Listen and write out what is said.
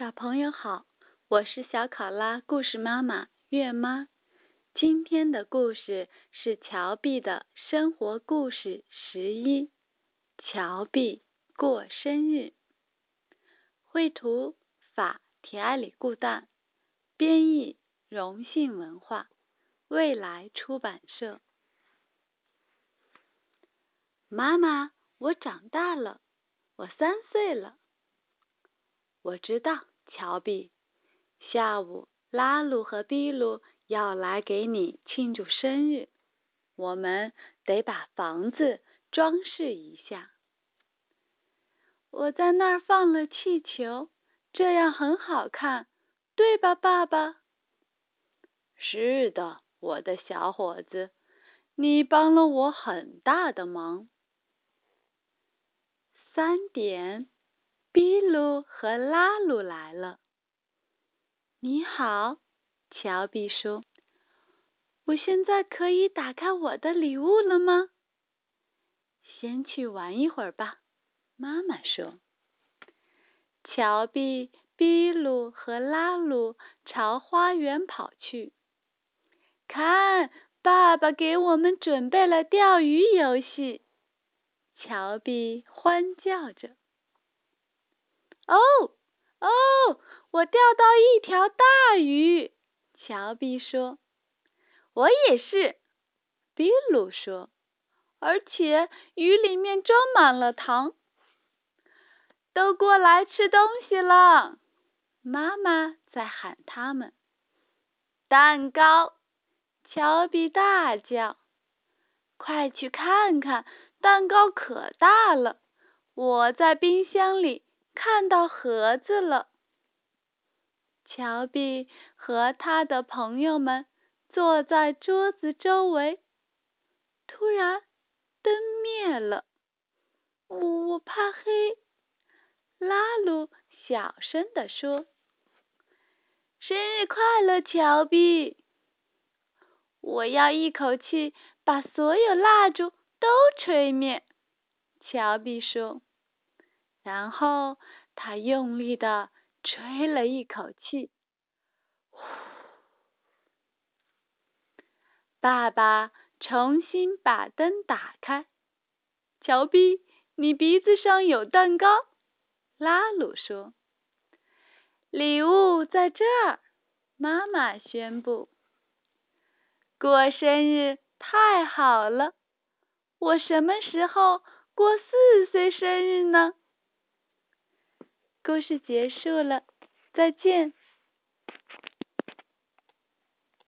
小朋友好，我是小考拉故事妈妈月妈。今天的故事是乔碧的生活故事十一。乔碧过生日。绘图法提埃里固旦，编译荣信文化，未来出版社。妈妈，我长大了，我三岁了。我知道，乔比。下午，拉鲁和比鲁要来给你庆祝生日，我们得把房子装饰一下。我在那儿放了气球，这样很好看，对吧，爸爸？是的，我的小伙子，你帮了我很大的忙。三点。比鲁和拉鲁来了。你好，乔比说：“我现在可以打开我的礼物了吗？”先去玩一会儿吧，妈妈说。乔比、比鲁和拉鲁朝花园跑去。看，爸爸给我们准备了钓鱼游戏。乔比欢叫着。哦哦，我钓到一条大鱼，乔比说。我也是，比鲁说。而且鱼里面装满了糖。都过来吃东西了，妈妈在喊他们。蛋糕，乔比大叫。快去看看，蛋糕可大了，我在冰箱里。看到盒子了，乔比和他的朋友们坐在桌子周围。突然，灯灭了。我怕黑，拉鲁小声地说：“生日快乐，乔比！我要一口气把所有蜡烛都吹灭。”乔比说。然后他用力的吹了一口气，爸爸重新把灯打开。乔比，你鼻子上有蛋糕。拉鲁说：“礼物在这儿。”妈妈宣布：“过生日太好了！我什么时候过四岁生日呢？”故事结束了，再见。